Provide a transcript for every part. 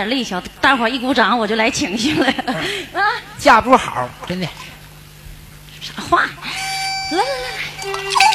卖点力气，大伙儿一鼓掌，我就来情绪了。啊，架不好，真的。啥话？来来来，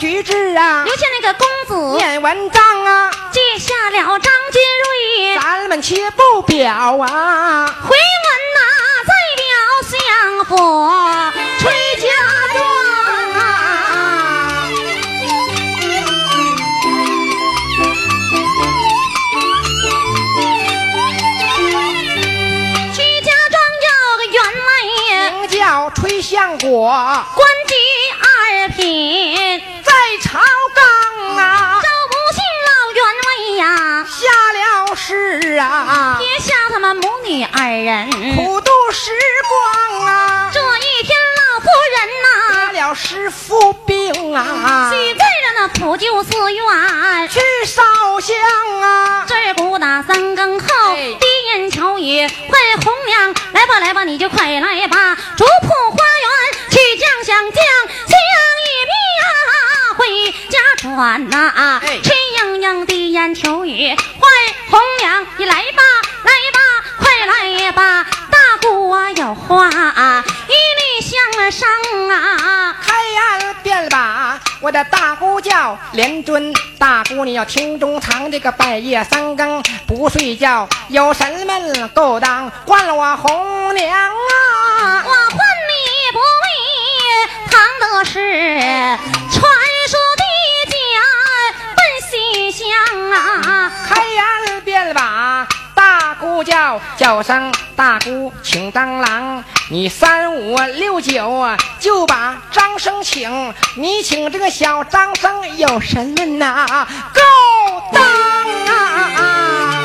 举志啊，留下那个公子念文章啊，记下了张金瑞，咱们且不表啊，回。文呐再表相府崔家庄啊，曲家庄有个员外，名叫崔相国，啊，撇下他们母女二人，苦度时光啊。这一天老夫人呐，得了师傅病啊，许在了那普救寺院去烧香啊。这鼓打三更后，低言巧语唤红娘，来吧来吧，你就快来吧。竹铺花园去降香将香一匹呀，回家转呐。陈莺莺低言巧语唤红娘，你来吧来吧，快来吧。大姑啊有话啊一律相商啊。便把我的大姑叫连尊，大姑你要听中藏，这个半夜三更不睡觉，有什么勾当换了我红娘啊？我换你不为唐的是传说的啊！开言便把大姑叫叫声大姑请当郎，你三五六九，就把张生请。你请这个小张生有什么呐？够当啊！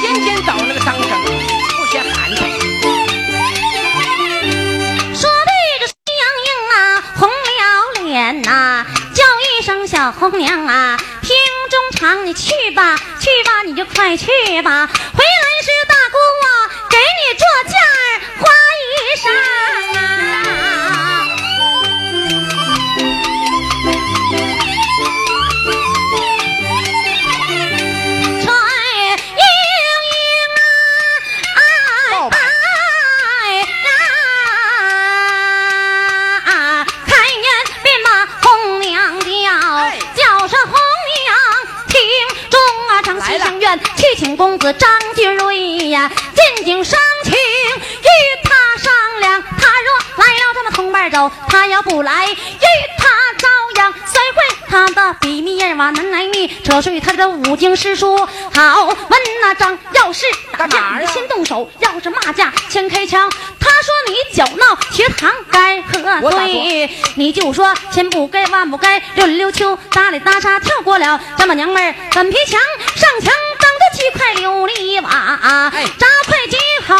天天找那个张生，不嫌寒碜。说对着崔阳英啊，红了脸呐、声小红娘啊，听中长，你去吧，去吧，你就快去吧。回来时大姑啊，给你做件花衣裳啊。扯碎他的五经诗书。好问那张，要是打架你先动手，要是骂架先开枪。他说你搅闹学堂该何罪？你就说千不该万不该，溜里溜秋打里打岔跳过了。丈母娘们儿粉皮墙，上墙当的七块琉璃瓦，哎。扎块几好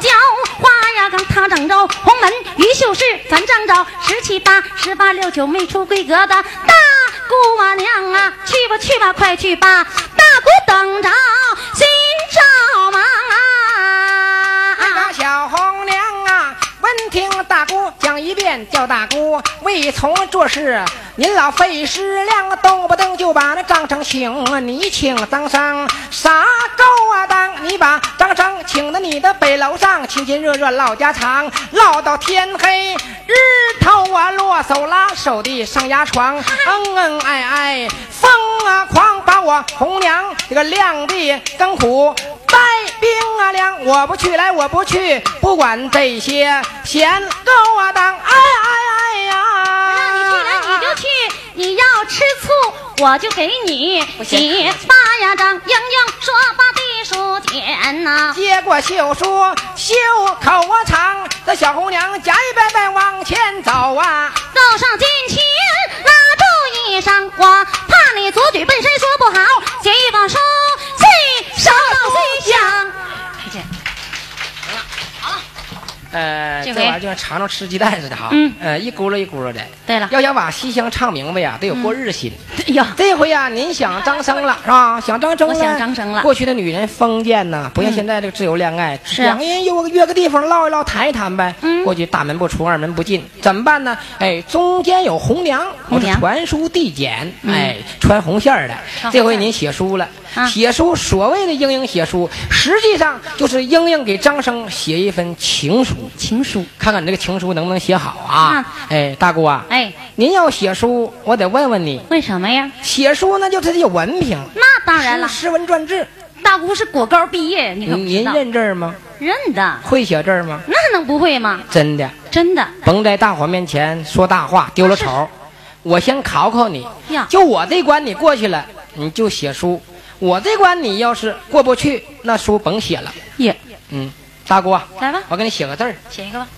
叫花呀，刚他整着红门于秀士咱张着十七八十八六九没出规格的大姑娘啊，去吧去吧快去吧，大姑等着闻听大姑讲一遍，叫大姑未从做事，您老费思量，动不动就把那张成请，你请张生啥够啊当？你把张生请到你的北楼上，亲亲热热唠家常，唠到天黑，日头啊落，手拉手的上牙床，恩恩爱爱，风啊狂，把我红娘这个亮的更苦。带兵啊粮，我不去，来我不去，不管这些闲够啊当，哎哎哎呀！让你去来你就去，你要吃醋我就给你行洗八呀张，英英说把地书填呐、接过绣书，袖口啊长，这小红娘夹一拜拜往前走啊。走上近前拉住衣裳，我怕你左嘴笨身说不好，呃，这玩意儿就像尝尝吃鸡蛋似的哈，嗯呃，一咕噜一咕噜的。对了，要想把西厢唱明白呀，得有过日心。哎呀，这回呀，您想张生了 是吧？想张生了，我想张生了过去的女人封建呐，不像嗯现在这个自由恋爱，是啊两个人约个约个地方唠一唠，谈一谈呗。嗯过去大门不出，二门不进，怎么办呢？哎，中间有红娘，红娘我传书递简，嗯哎，穿红线儿的。这回您写书了，啊写书所谓的英英写书，实际上就是英英给张生写一份情书，情书。看看你这个情书能不能写好啊啊？哎，大姑啊，哎，您要写书，我得问问你。为什么呀？写书那就是得有文凭，那当然了，诗诗文传志。大姑是果高毕业，你可不知您。认字儿吗？认的，会写字儿吗？那能不会吗？真的，真的。甭在大伙面前说大话，丢了丑。我先考考你，就我这关你过去了，你就写书；我这关你要是过不去，那书甭写了。耶，嗯，大姑啊，来吧，我给你写个字儿，写一个吧。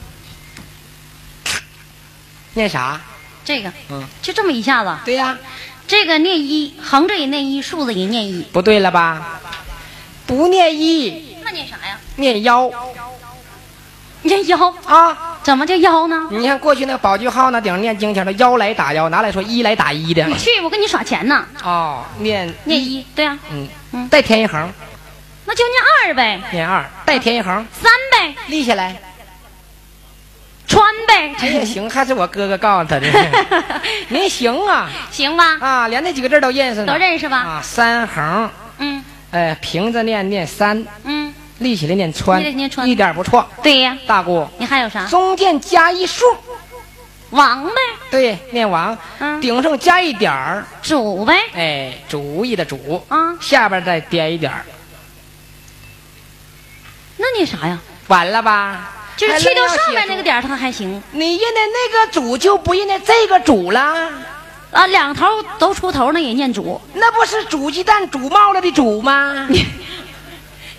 念啥？这个，嗯，就这么一下子，对呀，这个念一，横着也念一，竖着也念一。不对了吧？不念一，那念啥呀？念幺 念幺，啊！怎么叫腰呢？你看过去那个宝句号那顶上念经前的幺来打幺，拿来说一来打一的。你去，我跟你耍钱呢。哦，念念一，对啊，嗯嗯带填一横，那就念二呗，念二，再添一横，三呗，立起来。穿呗。这也行，还是我哥哥告诉他的。您行啊行吧？啊，连那几个字都认识呢。都认识吧啊，三横，嗯哎，平着念念三，嗯，立起来念穿，立起来念穿一点不错。对呀。大姑，你还有啥？中间加一竖，王呗，对，念王，嗯顶上加一点儿，主呗，哎，主意的主，啊，下边再点一点儿，那念啥呀？完了吧？就是去掉上面那个点儿，它还行你认的那个主就不认的这个主了，啊，两头都出头，那也念主。那不是煮鸡蛋煮冒了的煮吗？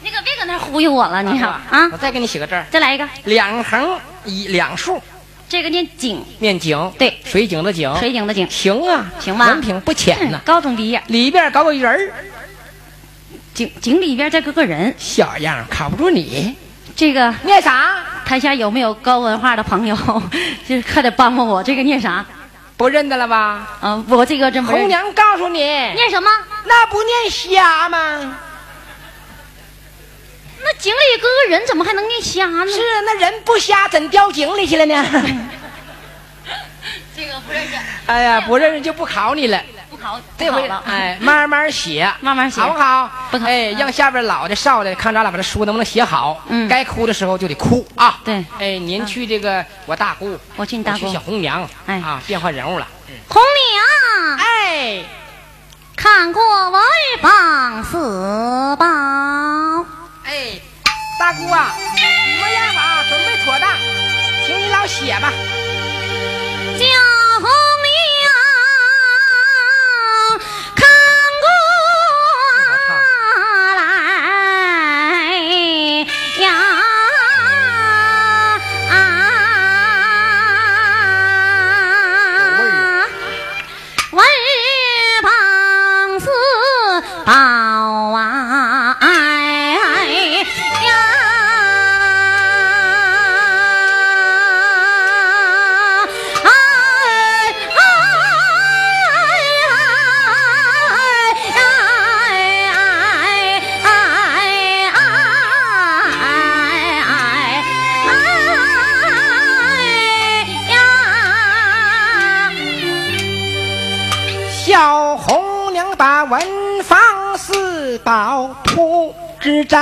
那个别搁那忽悠我了，你看啊啊我，再给你写个字儿，再来一个，两横一两竖，这个念井，念井，对水井的井，水井的井，行啊，行吧文凭不浅呐嗯。高中毕业，里边搞个人儿，井井里边再搁个人，小样儿靠不住你。这个念啥？台下有没有高文化的朋友？就是快点帮帮我，这个念啥？不认得了吧？嗯、我这个真不认红娘告诉你，念什么？那不念瞎吗？那井里搁个人，怎么还能念瞎呢？是啊那人不瞎，怎掉井里去了呢？这个不认识，哎呀，不认识就不考你了。不考，这回。哎，慢慢写，慢慢写好不好？不考哎，嗯让下边老的少的看咱俩把这书能不能写好。嗯该哭的时候就得哭啊。对哎，您去这个我大姑，我去你大姑去小红娘，哎啊，变换人物了。红娘，哎，看过文榜四宝，哎，大姑啊，模样吧，准备妥当，请你老写吧。叫把文房四宝铺之在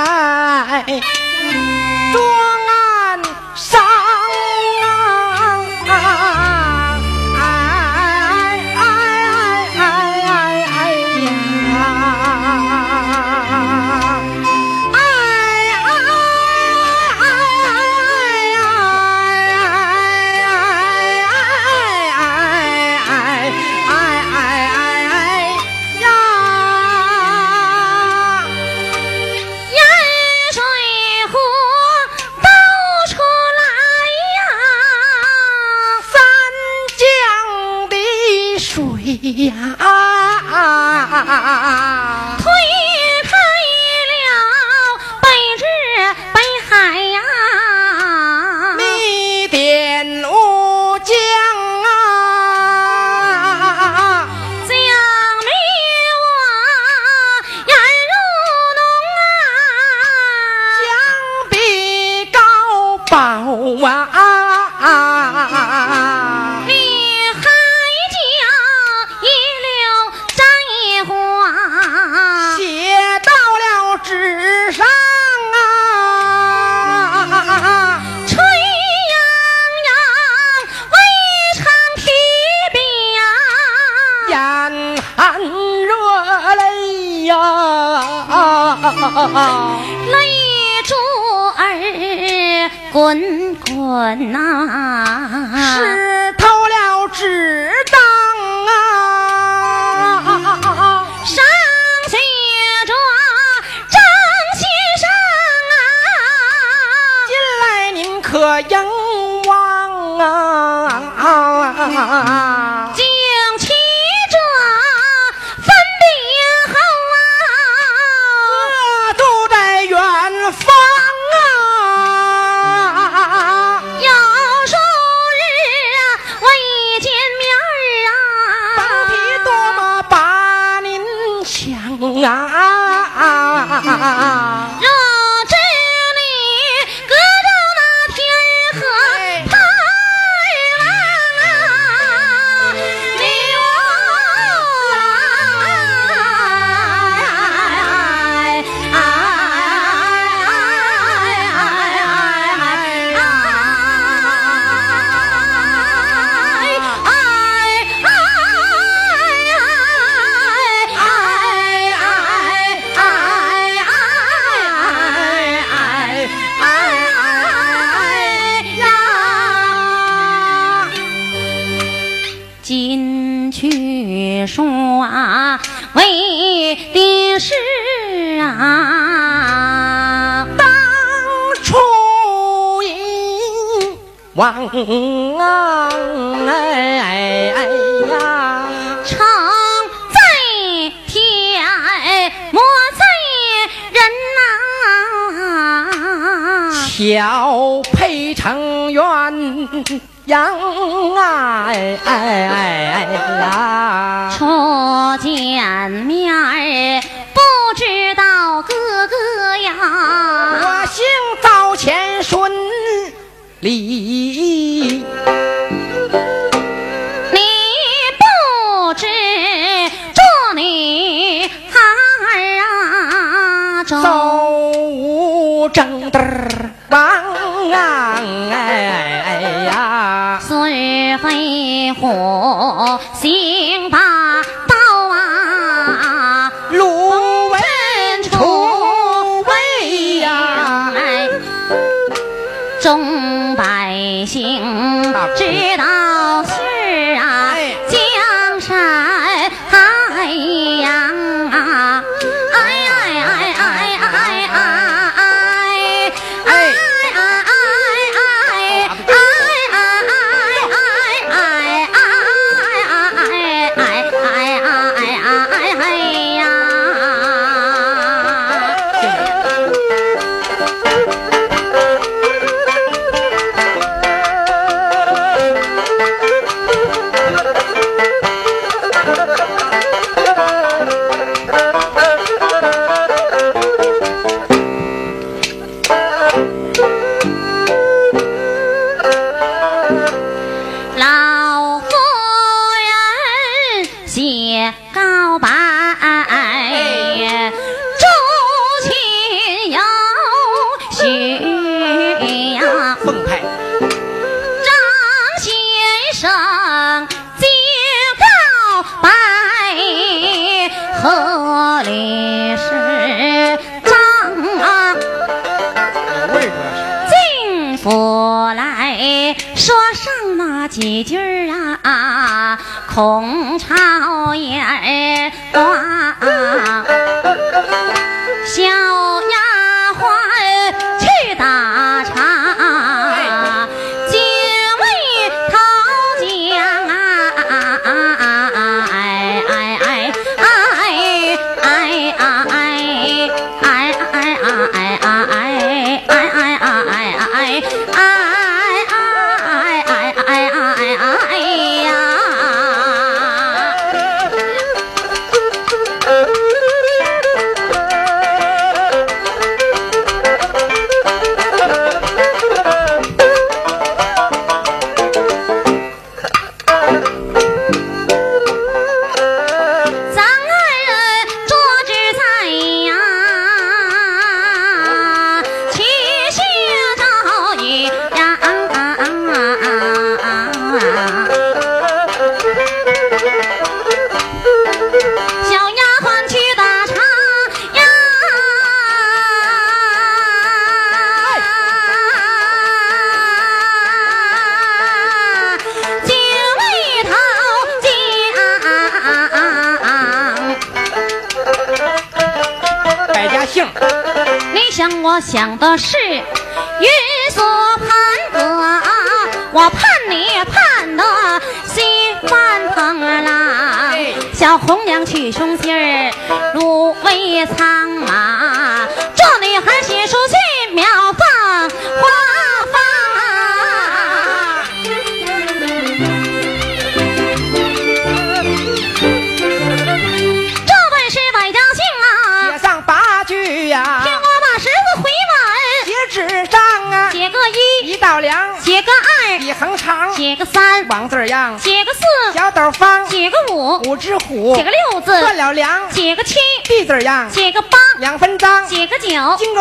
泪珠儿滚滚呐、玉啊，为的是啊，到处英王啊，哎哎呀，常在天，莫在人呐、啊，巧配成缘。鸯哎哎哎呀，初见面儿不知道哥哥呀，我姓赵钱孙李。你正得王啊！哎哎呀，虽非虎行吧道。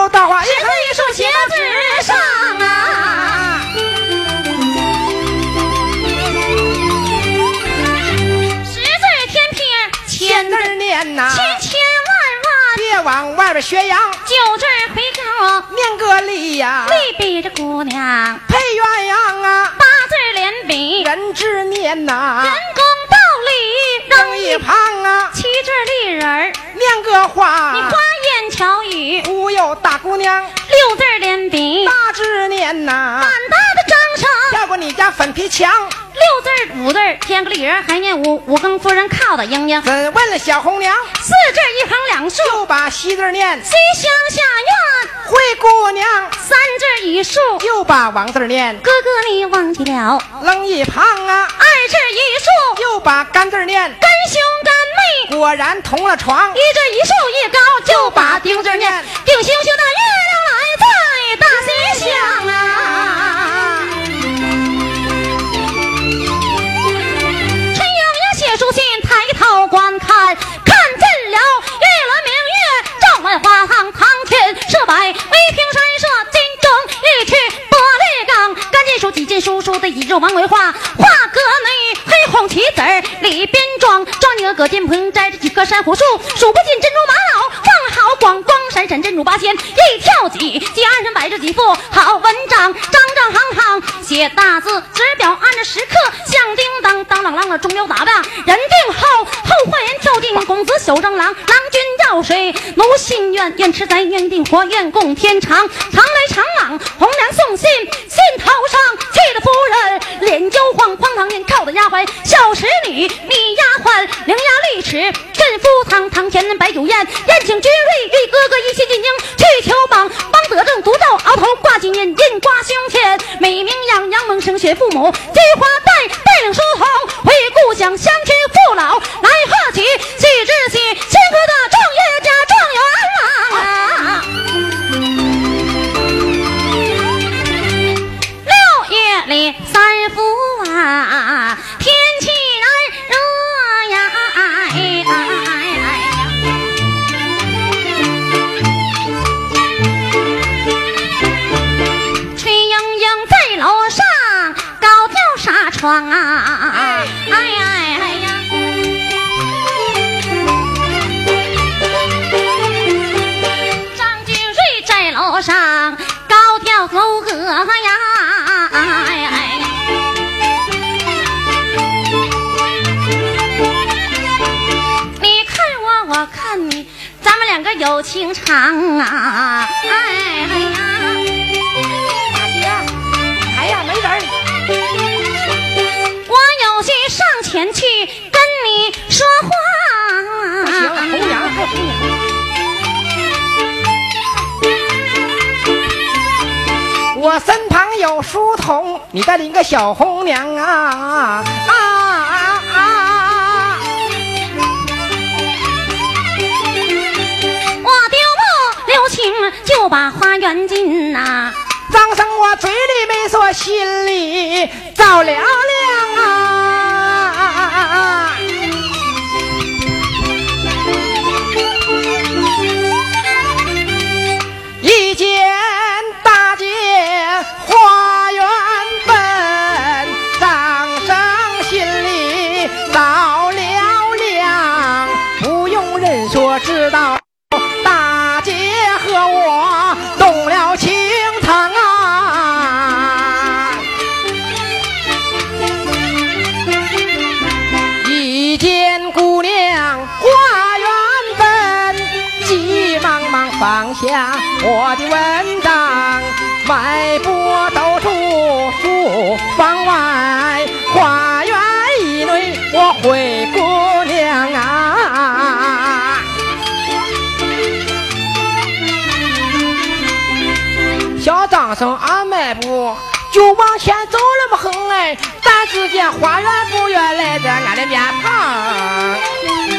荆州稻花一十字一竖写到纸上啊。十字天平，千千字儿念呐，千千万万别往外边学洋，九字回扣，念个力呀，力比这姑娘，配鸳鸯啊，八字连笔，人人之念呐，人工道理扔一旁啊，七字立人儿，念个花言巧语，忽悠大姑娘，六字连笔，大字念呐的张小姑声，你家粉皮墙。六字五字添个理儿，还念五五更夫人靠的英英。怎问了小红娘？四字一横两竖，又把西字念。西厢下院，灰姑娘。三字一竖，又把王字念。哥哥你忘记了，扔一旁啊。二字一竖，又把干字念。干兄干妹，果然同了床。一字一竖一高，就把丁字念。丁星星的月亮来在大西厢啊。书信，抬头观看，看见了玉轮明月照满花堂，堂前设摆威平山设金钟玉器玻璃缸，干净书几件书书的以肉王为画，画阁内黑红旗子里边装，装你个葛金盆摘着几棵珊瑚树，数不尽珍珠玛瑙放好光光闪闪珍珠八仙一跳几，几二人摆着几副好文章，张张行行写大字，纸表按着时刻响叮当当啷啷的钟表打扮。人定后，后花园跳进公子小正郎，郎君要水，奴心愿，愿吃斋愿定活，愿共天长。常来常往，红娘送信，信头上气的夫人脸焦黄，荒唐人靠的丫鬟小使女，米丫鬟伶牙俐齿，镇夫堂堂前摆酒宴，宴请君瑞玉哥哥一起进京去求榜，帮得正独奏鳌头挂金印，印挂胸前，美名扬扬蒙生学父母，菊花带带领书童回故乡乡亲父老。来贺喜，喜之喜，千哥的状元家状元啊！六月里三伏啊，窗啊，哎哎哎呀！张君瑞在楼上高调奏歌呀，哎哎！你看我，我看你，咱们两个有情长啊，哎有书童，你带领个小红娘啊啊啊啊！我丢不留情就把花园进呐、张生我嘴里没说，心里着了亮我的文章，迈步走出书房外，花园以内我灰姑娘啊！小张生俺迈步就往前走那么横哎，但只见花园不远来在俺的面旁。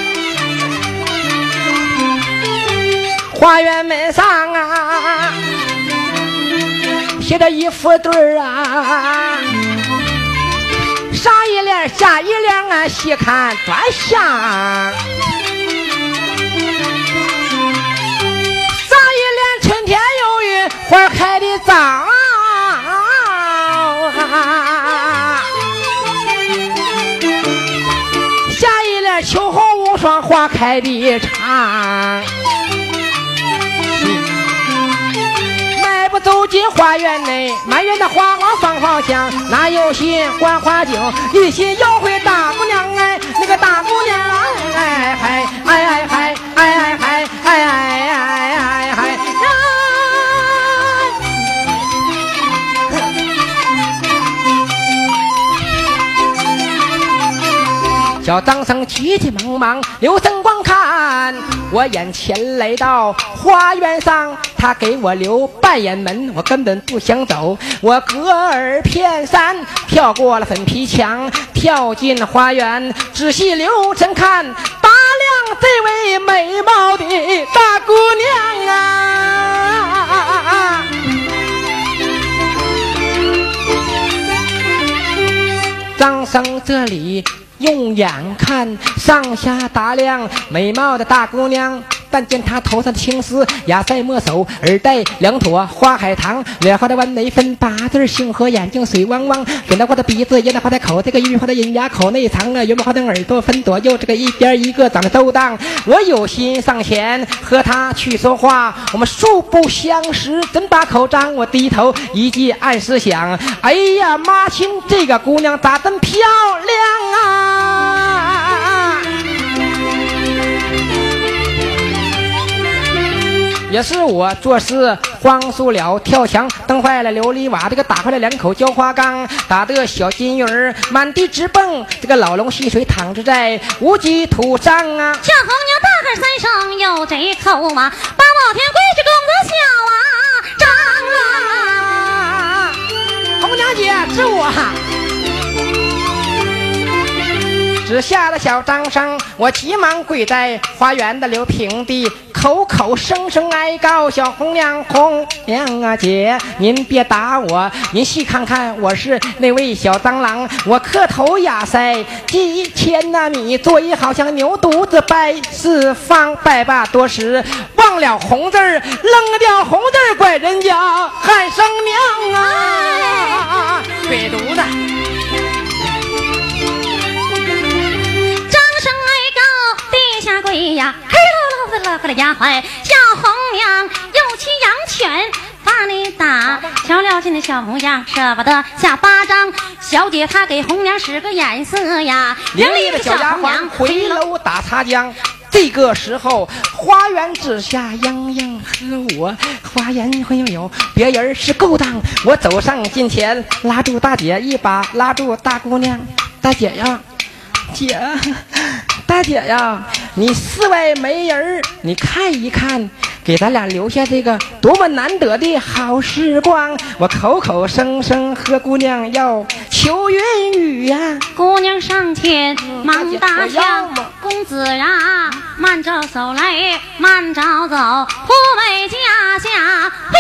花园门上啊，贴着一副对儿啊，上一联下一联俺细看多像。上一联春天有雨，花开的早。下一联秋后无霜，花开的长。进花园内，满园的花花芳芳香，哪有心观花景？一心要会大姑娘哎，那个大姑娘哎哎嗨哎哎嗨哎哎嗨哎哎哎哎嗨！小张生急急忙忙，留神光看。我眼前来到花园上，他给我留半掩门，我根本不想走，我隔儿偏山跳过了粉皮墙，跳进花园，仔细留神看，打量这位美貌的大姑娘啊！张生这里用眼看，上下打量，美貌的大姑娘。但见她头上的青丝，雅塞莫手，耳戴两朵花海棠，脸画的弯眉分八字，星河眼睛水汪汪，粉的画的鼻子，银的画的口，这个玉画的银牙口内藏啊，圆毛画的耳朵分左右，这个一边一个长得都当。我有心上前和她去说话，我们素不相识，怎把口张？我低头一记暗思想，哎呀妈亲，这个姑娘咋这么漂亮啊？也是我做事慌输了，跳墙蹬坏了琉璃瓦，这个打坏了两口浇花缸，打的小金鱼儿满地直蹦，这个老龙戏水躺着在无极土上啊！小红娘大喊三声有贼口啊，八宝天贵是公子小啊，张啊！红娘姐，是我。只吓得小张生，我急忙跪在花园的柳平地，口口声声哀告小红娘，红娘啊姐，您别打我，您细看看，我是那位小蟑螂，我磕头呀塞几千那米，作揖好像牛犊子拜四方，拜罢多时，忘了红字儿，扔掉红字儿，怪人家喊声娘啊，鬼犊子！下跪呀，嘿喽喽的乐个了丫鬟，小红娘有气养犬，把你打，瞧了这那小红娘，舍不得下巴掌。小姐她给红娘使个眼色呀，伶俐的小丫鬟回楼打擦浆。这个时候，花园之下，莺莺和我花言会没有别人是勾当。我走上近前，拉住大姐一把，拉住大姑娘，大姐呀，姐。大姐呀，你室外没人你看一看，给咱俩留下这个多么难得的好时光。我口口声声和姑娘要求云雨呀，姑娘上前忙搭腔，公子呀，慢着走来，慢着走，富美家家配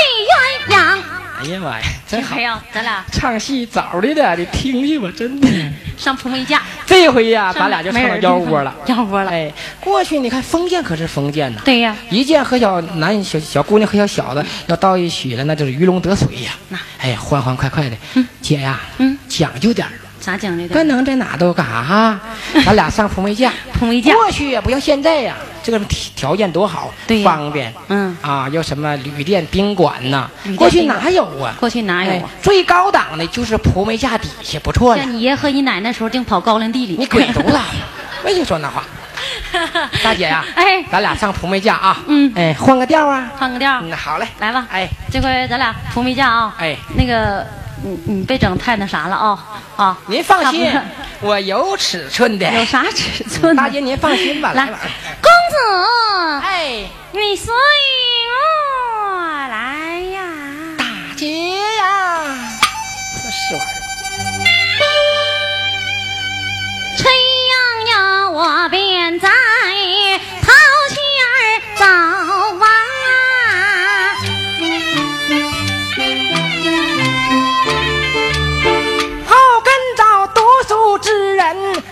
鸳鸯。哎呀妈呀，真好 呀！咱俩唱戏早的的，你听听吧，真的。上蒲梅架，这回呀，咱俩就唱到腰窝了。腰窝了。哎，过去你看封建可是封建呐。对呀。一见和小男小小姑娘和小小子要到一起了，那就是鱼龙得水呀。那哎，欢欢快快的。嗯。姐呀。嗯。讲究点儿。咋讲究的？不能在哪都干啥哈？咱俩上蒲梅架。蒲梅架。过去也不像现在呀，这个条件多好，对方便。嗯。啊，要什么旅店、宾馆呐？过去哪有啊？过去哪有啊？最高档的就是蒲梅架底下，不错了。像你爷和你奶奶时候，净跑高粱地里。你滚犊子！没听说那话。大姐呀，哎，咱俩上蒲梅架啊。嗯。哎，换个调啊。换个调。嗯，好嘞，来吧。哎，这回咱俩蒲梅架啊。哎，那个。你你别整太那啥了啊啊！您放心，我有尺寸的。有啥尺寸？大姐您放心吧。来，公子，哎，你随我来呀。大姐呀，这是玩意儿。吹呀呀，我便在桃前走啊。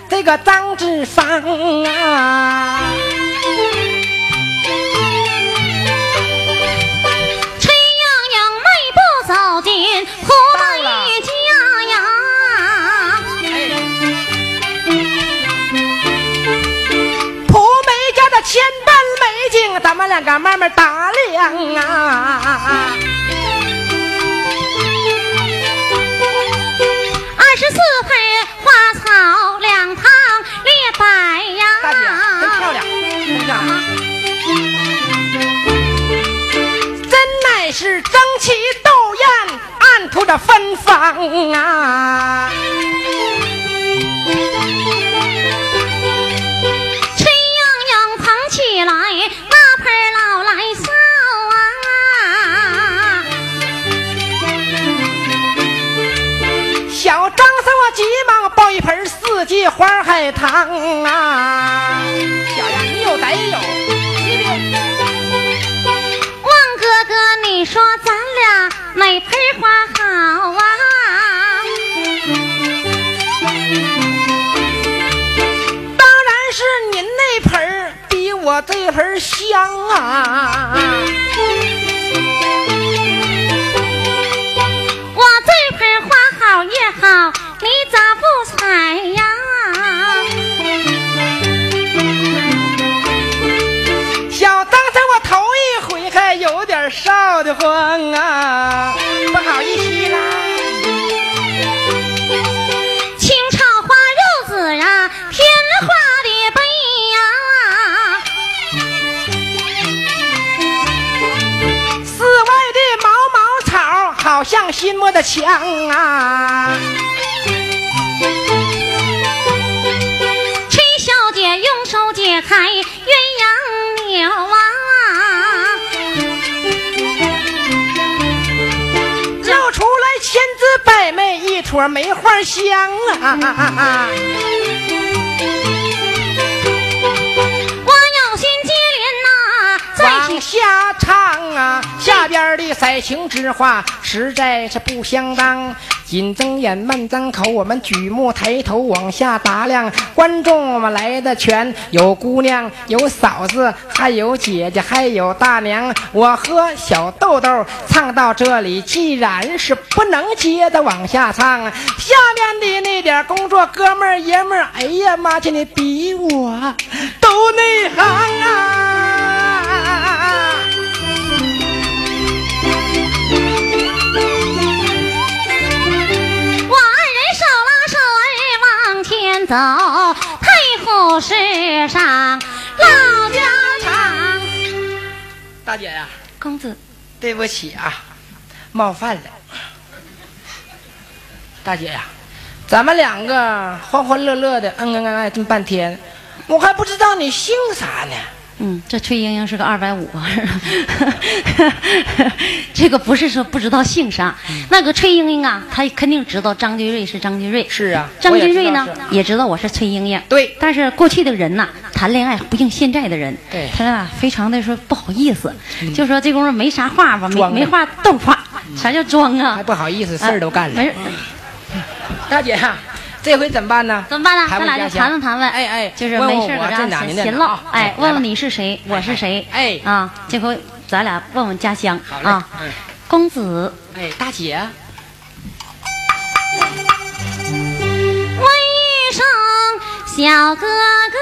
这个张志芳啊，崔莺莺迈步走进胡梅家呀，蒲梅家的千般美景，咱们两个慢慢打量啊。二十四配花草。两旁列白杨，真漂亮，真漂亮！真乃是争奇斗艳，暗吐着芬芳啊！春秧秧扛起来，那盆儿来！四季花海棠啊！小样，你有得有。望哥哥，你说咱俩哪盆花好啊？当然是您那盆儿比我这盆儿香啊！我这盆花好也好，好意思啦。清炒花肉子啊，天花的背呀、寺外的毛毛草好像新磨的枪啊！崔小姐用手解开媚，一撮梅花香啊！往下唱啊，下边的色情之话实在是不相当。紧睁眼，慢张口，我们举目抬头往下打量，观众我们来的全，有姑娘，有嫂子，还有姐姐，还有大娘。我和小豆豆唱到这里，既然是不能接着往下唱，下面的那点工作哥们儿爷们儿，哎呀妈去，你比我都内行啊！走，太湖世上老家常。大姐呀、公子，对不起啊，冒犯了。大姐呀、咱们两个欢欢乐乐的，恩恩爱爱这么半天，我还不知道你姓啥呢。嗯，这崔莺莺是个二百五，这个不是说不知道姓啥，那个崔莺莺啊，她肯定知道张君瑞是张君瑞。是啊张君瑞呢也知道我是崔莺莺。对但是过去的人呐，谈恋爱不像现在的人，对嗯他俩非常的说不好意思，就说这功夫没啥话吧，没没话逗话，啥叫装啊？还不好意思，事儿都干了。没事，大姐呀、这回怎么办呢？怎么办呢？咱俩就谈问谈问，哎哎，就是没事搁这闲闲唠年的啊，哎，问问你是谁，我是谁，哎。啊，这回咱俩问问家乡啊，嗯。公子。哎，大姐，问一声小哥哥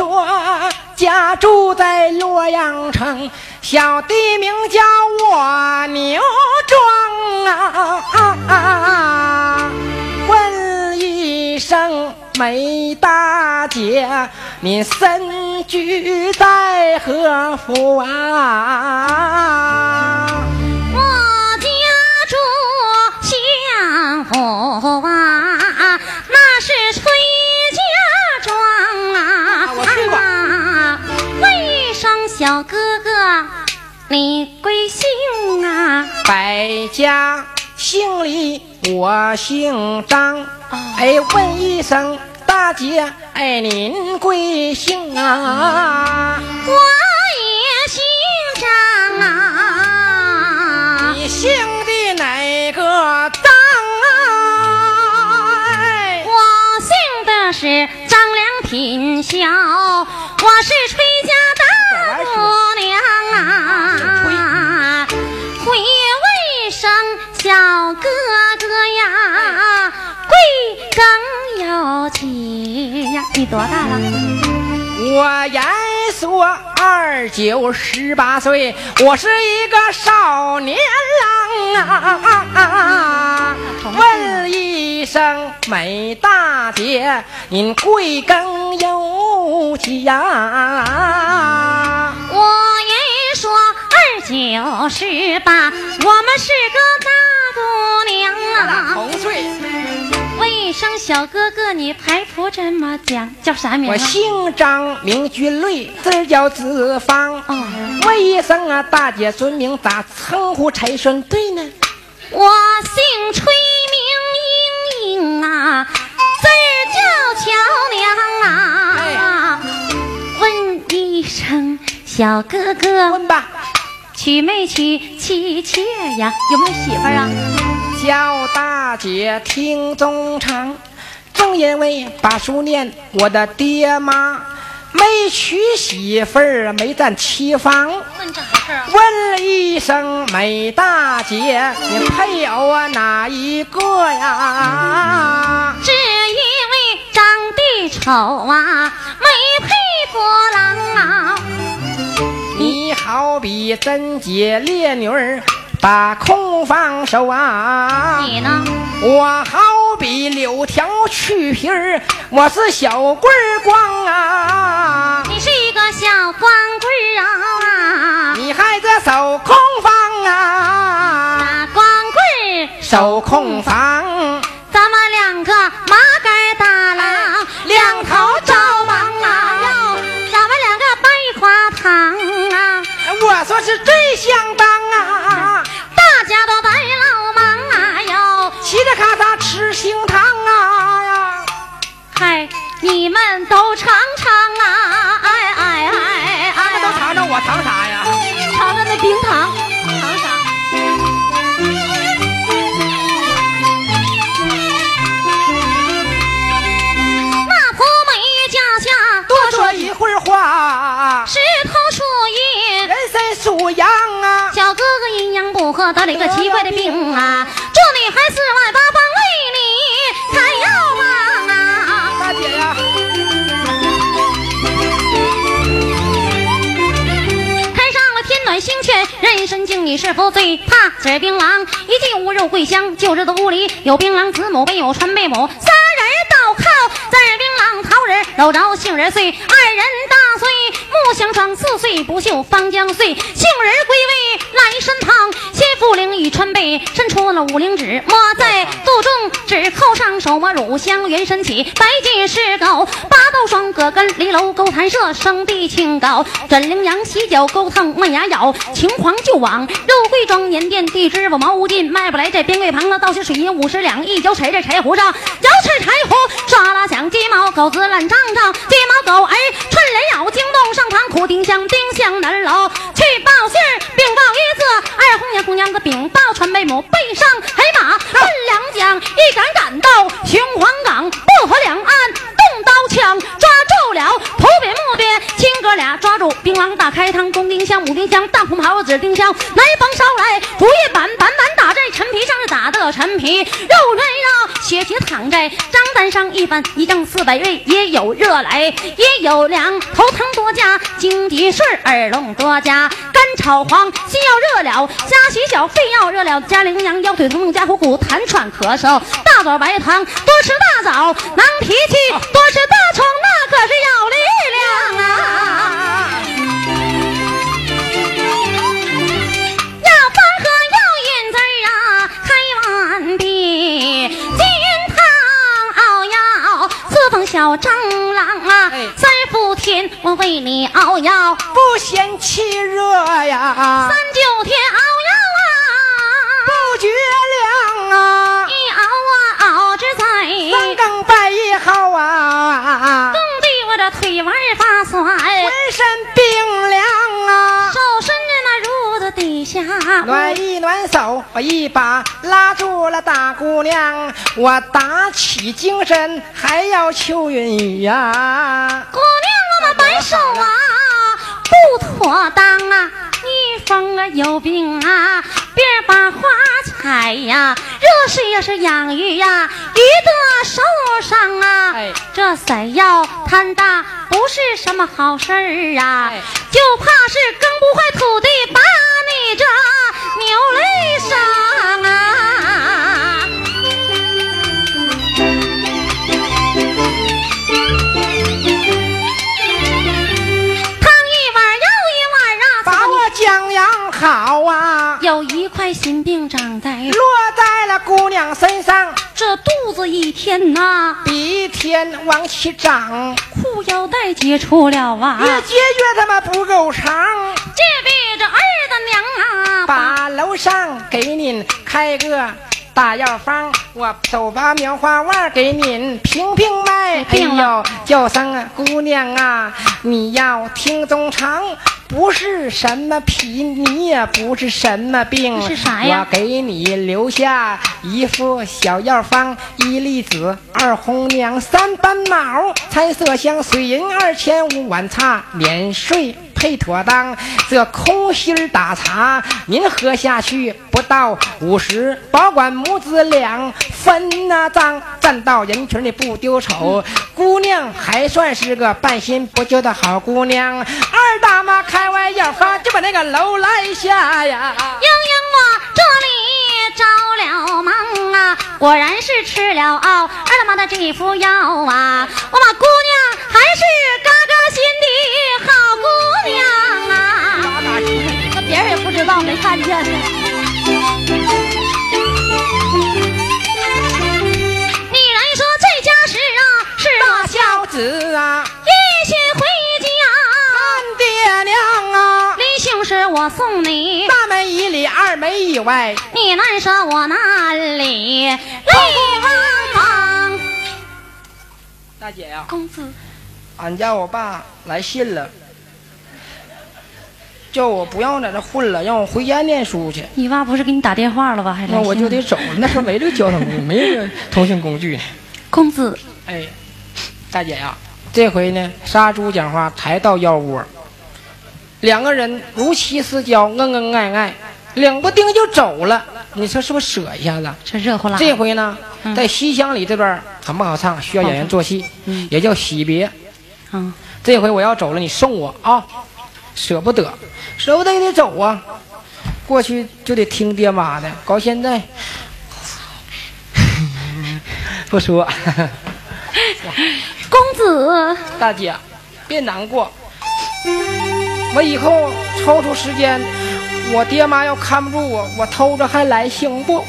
说家住在洛阳城，小弟名叫我牛庄啊！问一声梅大姐，你身居在何府啊？我家住相府啊，小哥哥，你贵姓啊？百家姓李，我姓张。哎，问一声大姐，哎，您贵姓啊？我也姓张啊。你姓的哪个张啊？哎我姓的是张良品孝，我是崔家小哥哥呀，贵庚有几呀？你多大了？我言说二九十八岁，我是一个少年郎啊！问一声美大姐，您贵庚有几呀？我言说二九十八，我们是个大姑娘啊。同岁，为一声小哥哥，你排谱这么讲，叫啥名？我姓张，名君瑞，字叫子方。哦，问一声啊，大姐尊名咋称呼才算对呢？我姓崔，名英英啊，字叫乔娘啊。哎问一声小哥哥，问吧，娶没娶妻妾呀？有没有媳妇儿啊？叫大姐听衷肠。正因为把书念，我的爹妈没娶媳妇儿，没占妻房。问这啥事儿啊？问了一声美大姐，你配偶啊哪一个呀？只因为长得丑啊，没配过郎啊。你好比贞洁烈女儿，把空放手啊！你呢？我好比柳条去皮儿，我是小棍儿光啊！你得了一个奇怪的病啊！这里还四外八方为你开药方啊！大姐呀，开上了天暖星泉，人参精你是否最怕吃槟榔？一进屋肉桂香，就知道屋里有槟榔，子母辈有传贝母，仨人倒靠在槟榔桃仁搂着杏仁碎，二人大岁木香霜，四岁不锈方将碎，杏仁归位来参堂，先复灵与川贝伸出了五灵指，摸在肚中指扣上手摸乳香原身起，白金是狗八道双葛根离楼勾弹射生地清高，枕羚羊洗脚勾烫麦芽咬，秦皇就往肉桂庄年店地支我毛无尽卖不来这边柜旁了倒些水银五十两一脚踩在柴胡上，脚踩柴胡唰啦响，鸡毛狗子烂张张，鸡毛狗儿趁人咬惊动上堂苦丁香丁香南楼去报信儿禀报一字二红娘姑娘子禀报传媒母背上黑马奔两将一杆赶到雄黄岗渡河两岸动刀枪抓住了土匪木鳖亲哥俩抓住槟榔大开膛公丁香母丁香大红袍子丁香来帮捎来竹叶板板板的陈皮肉圆肉血血躺在张单上一板一丈四百味也有热来也有凉头疼多加经济顺耳聋多加干炒黄心要热了加血小肺要热了加羚羊腰腿疼痛加虎骨痰喘咳嗽大枣白糖多吃大枣能脾气多吃大葱那可是有力量啊。开完毕。金汤熬药，四奉小蟑螂啊哎，三伏天我为你熬药，不嫌气热呀。三，九天熬药啊不觉凉啊。一熬啊熬至在三更半夜好啊，冻得我这腿腕儿发酸，浑身冰凉暖一暖手，我一把拉住了大姑娘，我打起精神还要求云雨呀、姑娘，我们摆手啊，不妥当啊！你风啊有病啊，别把花采呀，热水呀是养鱼呀，鱼的受伤啊。哎这采药摊大不是什么好事儿啊，哎就怕是耕不坏土地，把你这牛泪上啊。烫一碗又一碗啊，把我将养好啊，有一块心病长在落在了姑娘身上，这肚子一天呐，比一天往起长，裤腰带结出了啊，越结越他妈不够长。这位这儿的娘啊，把楼上给您开个大药方，我手把棉花腕给您平平脉。哎呦，叫声啊，姑娘啊，你要听中长。不是什么皮，你也不是什么病，是啥呀我给你留下一副小药方：一粒子，二红娘，三斑毛，彩色香，水银二千五，碗茶免税配妥当。这空心打茶，您喝下去不到五十，保管母子俩分那账，站到人群里不丢丑。姑娘还算是个半新不旧的好姑娘，二大妈开完药方就把那个楼来下呀。英英我这里着了忙啊，果然是吃了二他妈的这副药啊，我把姑没看见呢。你来说这家时啊，是大我孝子啊，一心回家，看爹娘啊，临行时我送你。大门以里，二门以外。你难舍我难离泪汪汪。大姐呀、公子，俺家我爸来信了，叫我不要在这混了，让我回家念书去。你爸不是给你打电话了吧？还来那我就得走了。那时候没这个交通工具，没这个通讯工具。公子，哎，大姐呀、这回呢，杀猪讲话抬到腰窝，两个人如漆似胶，恩恩爱爱，冷不丁就走了。你说是不是舍一下子？这热乎辣。这回呢，嗯在西厢里这段很不好唱，需要演员做戏，嗯也叫喜别。嗯，这回我要走了，你送我啊，舍不得，舍不得也得走啊。过去就得听爹妈的，搞现在 不说。公子，大姐，别难过，我以后抽出时间，我爹妈要看不住我，我偷着还来行不？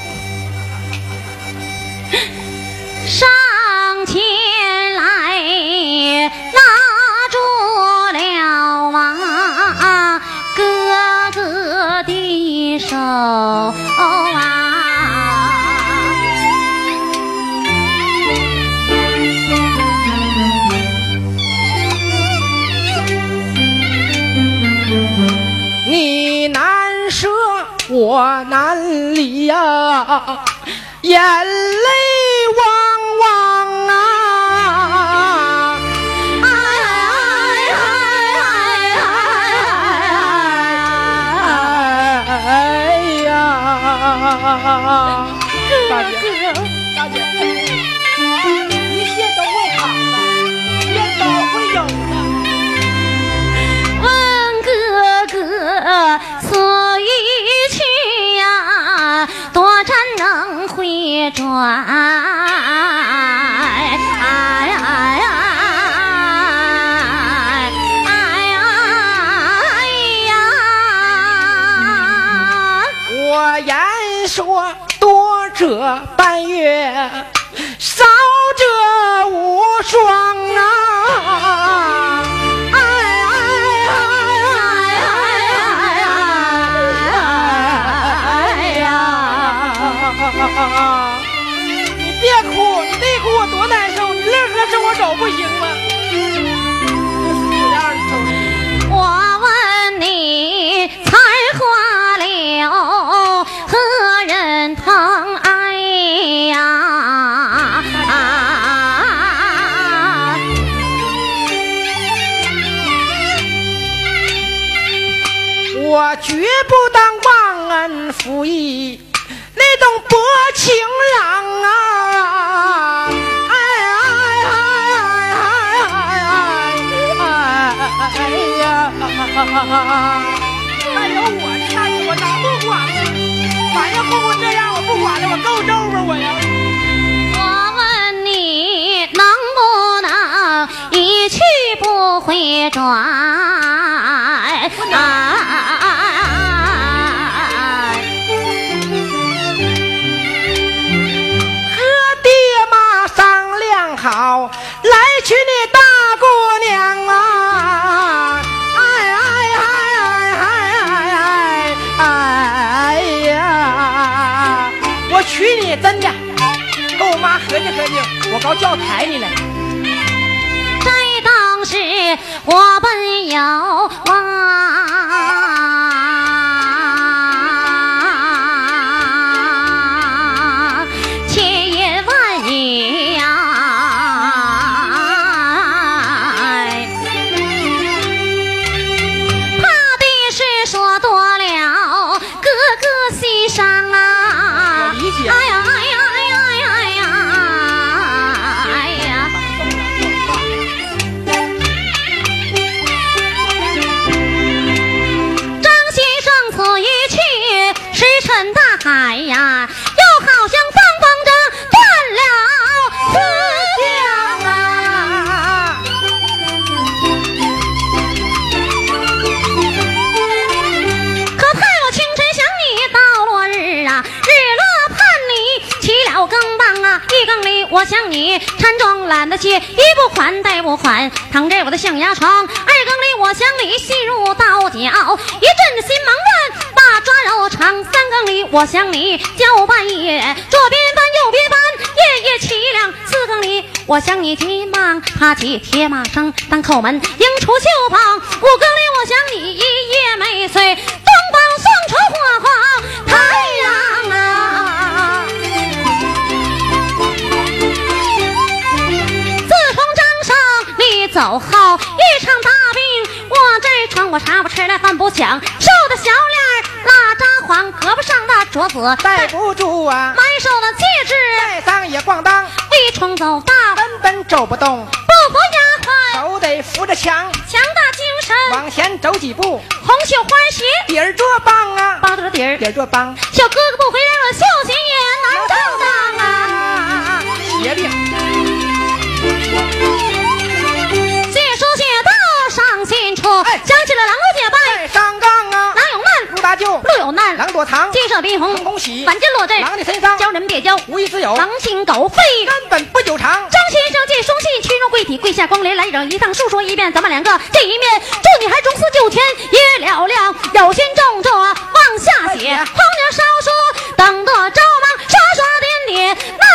手啊。你难舍，我难离呀、眼泪大姐，大姐，一切都会好的，天都会有的。问哥哥此一去呀，多站能回转？这半月，不当忘恩负义那种薄情郎啊！哎哎哎哎哎哎哎呀！还有我差事我哪不管呢？反正后这样我不管了，我够揍吧我呀！我问你，能不能一去不回转？叫抬你了。在当时我本有我想你缠妆懒得起，一不还带不还，躺在我的象牙床。二更里我想你心如刀绞，一阵子心忙乱，八抓肉肠。三更里我想你叫半夜，左边翻右边翻，夜夜凄凉。四更里我想你急忙爬起铁马声，当叩门迎出绣房。五更里吃来饭不抢，瘦的小脸儿拉扎黄，胳膊上的镯子戴不住啊，满手的戒指，戴上也咣当，一冲走道，根本走不动，不服丫鬟，手得扶着墙，强大精神，往前走几步，红绣花鞋，底儿做棒啊，包着底儿，底儿做棒，小哥哥不回来，我绣鞋有难，郎躲藏，金色逼红，恭喜反间落阵，狼的身上教人别教，无一自有，狼心狗肺。根本不久长。张先生见书信，屈荣跪体，跪下光临来整一趟，述说一遍。咱们两个这一面。祝你还中四九天也了了，有心重着往下写，哎红娘烧书，等得着忙，刷刷点点。那。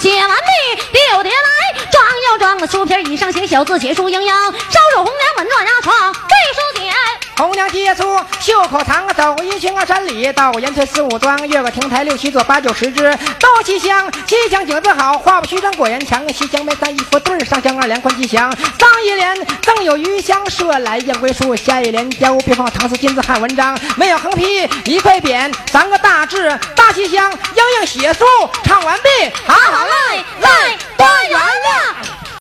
写完毕，六点来，装又装了书皮儿，以上写小字，写出营养，烧红娘接出袖口藏，走一圈啊山里，到延村四五庄，越过亭台六七座八九十只，到西厢，西厢景致好，话不虚张果然强，西厢门三一副对，上香二连宽吉祥，上一联正有余香，射来燕归树，下一联家屋别放唐诗金字汉文章，没有横批一块匾，三个大字大西厢，英英写书，唱完毕，好好嘞。